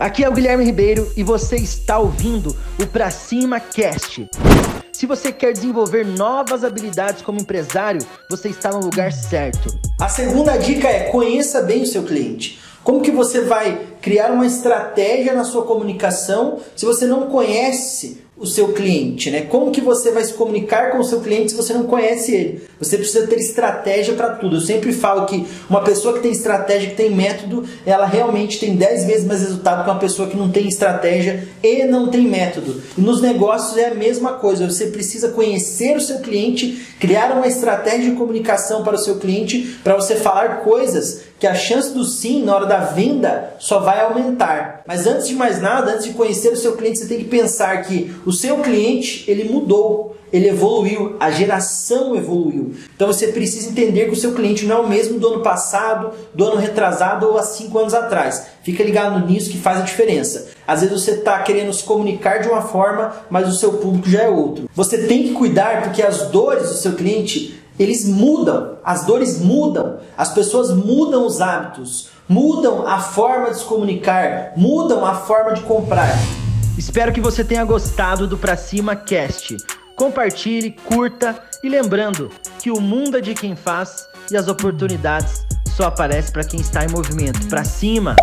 Aqui é o Guilherme Ribeiro e você está ouvindo o Pra Cima Cast. Se você quer desenvolver novas habilidades como empresário, você está no lugar certo. A segunda dica é conheça bem o seu cliente. Como que você vai criar uma estratégia na sua comunicação se você não conhece o seu cliente, né? Como que você vai se comunicar com o seu cliente se você não conhece ele? Você precisa ter estratégia para tudo. Eu sempre falo que uma pessoa que tem estratégia, que tem método, ela realmente tem 10 vezes mais resultado que uma pessoa que não tem estratégia e não tem método. Nos negócios é a mesma coisa. Você precisa conhecer o seu cliente, criar uma estratégia de comunicação para o seu cliente, para você falar coisas que a chance do sim na hora da venda só vai aumentar. Mas antes de mais nada, antes de conhecer o seu cliente, você tem que pensar que o seu cliente, ele mudou, ele evoluiu, a geração evoluiu. Então você precisa entender que o seu cliente não é o mesmo do ano passado, do ano retrasado ou há cinco anos atrás. Fica ligado nisso que faz a diferença. Às vezes você está querendo se comunicar de uma forma, mas o seu público já é outro. Você tem que cuidar porque as dores do seu cliente eles mudam, as dores mudam, as pessoas mudam os hábitos, mudam a forma de se comunicar, mudam a forma de comprar. Espero que você tenha gostado do Pra Cima Cast. Compartilhe, curta e lembrando que o mundo é de quem faz e as oportunidades só aparecem para quem está em movimento. Pra cima!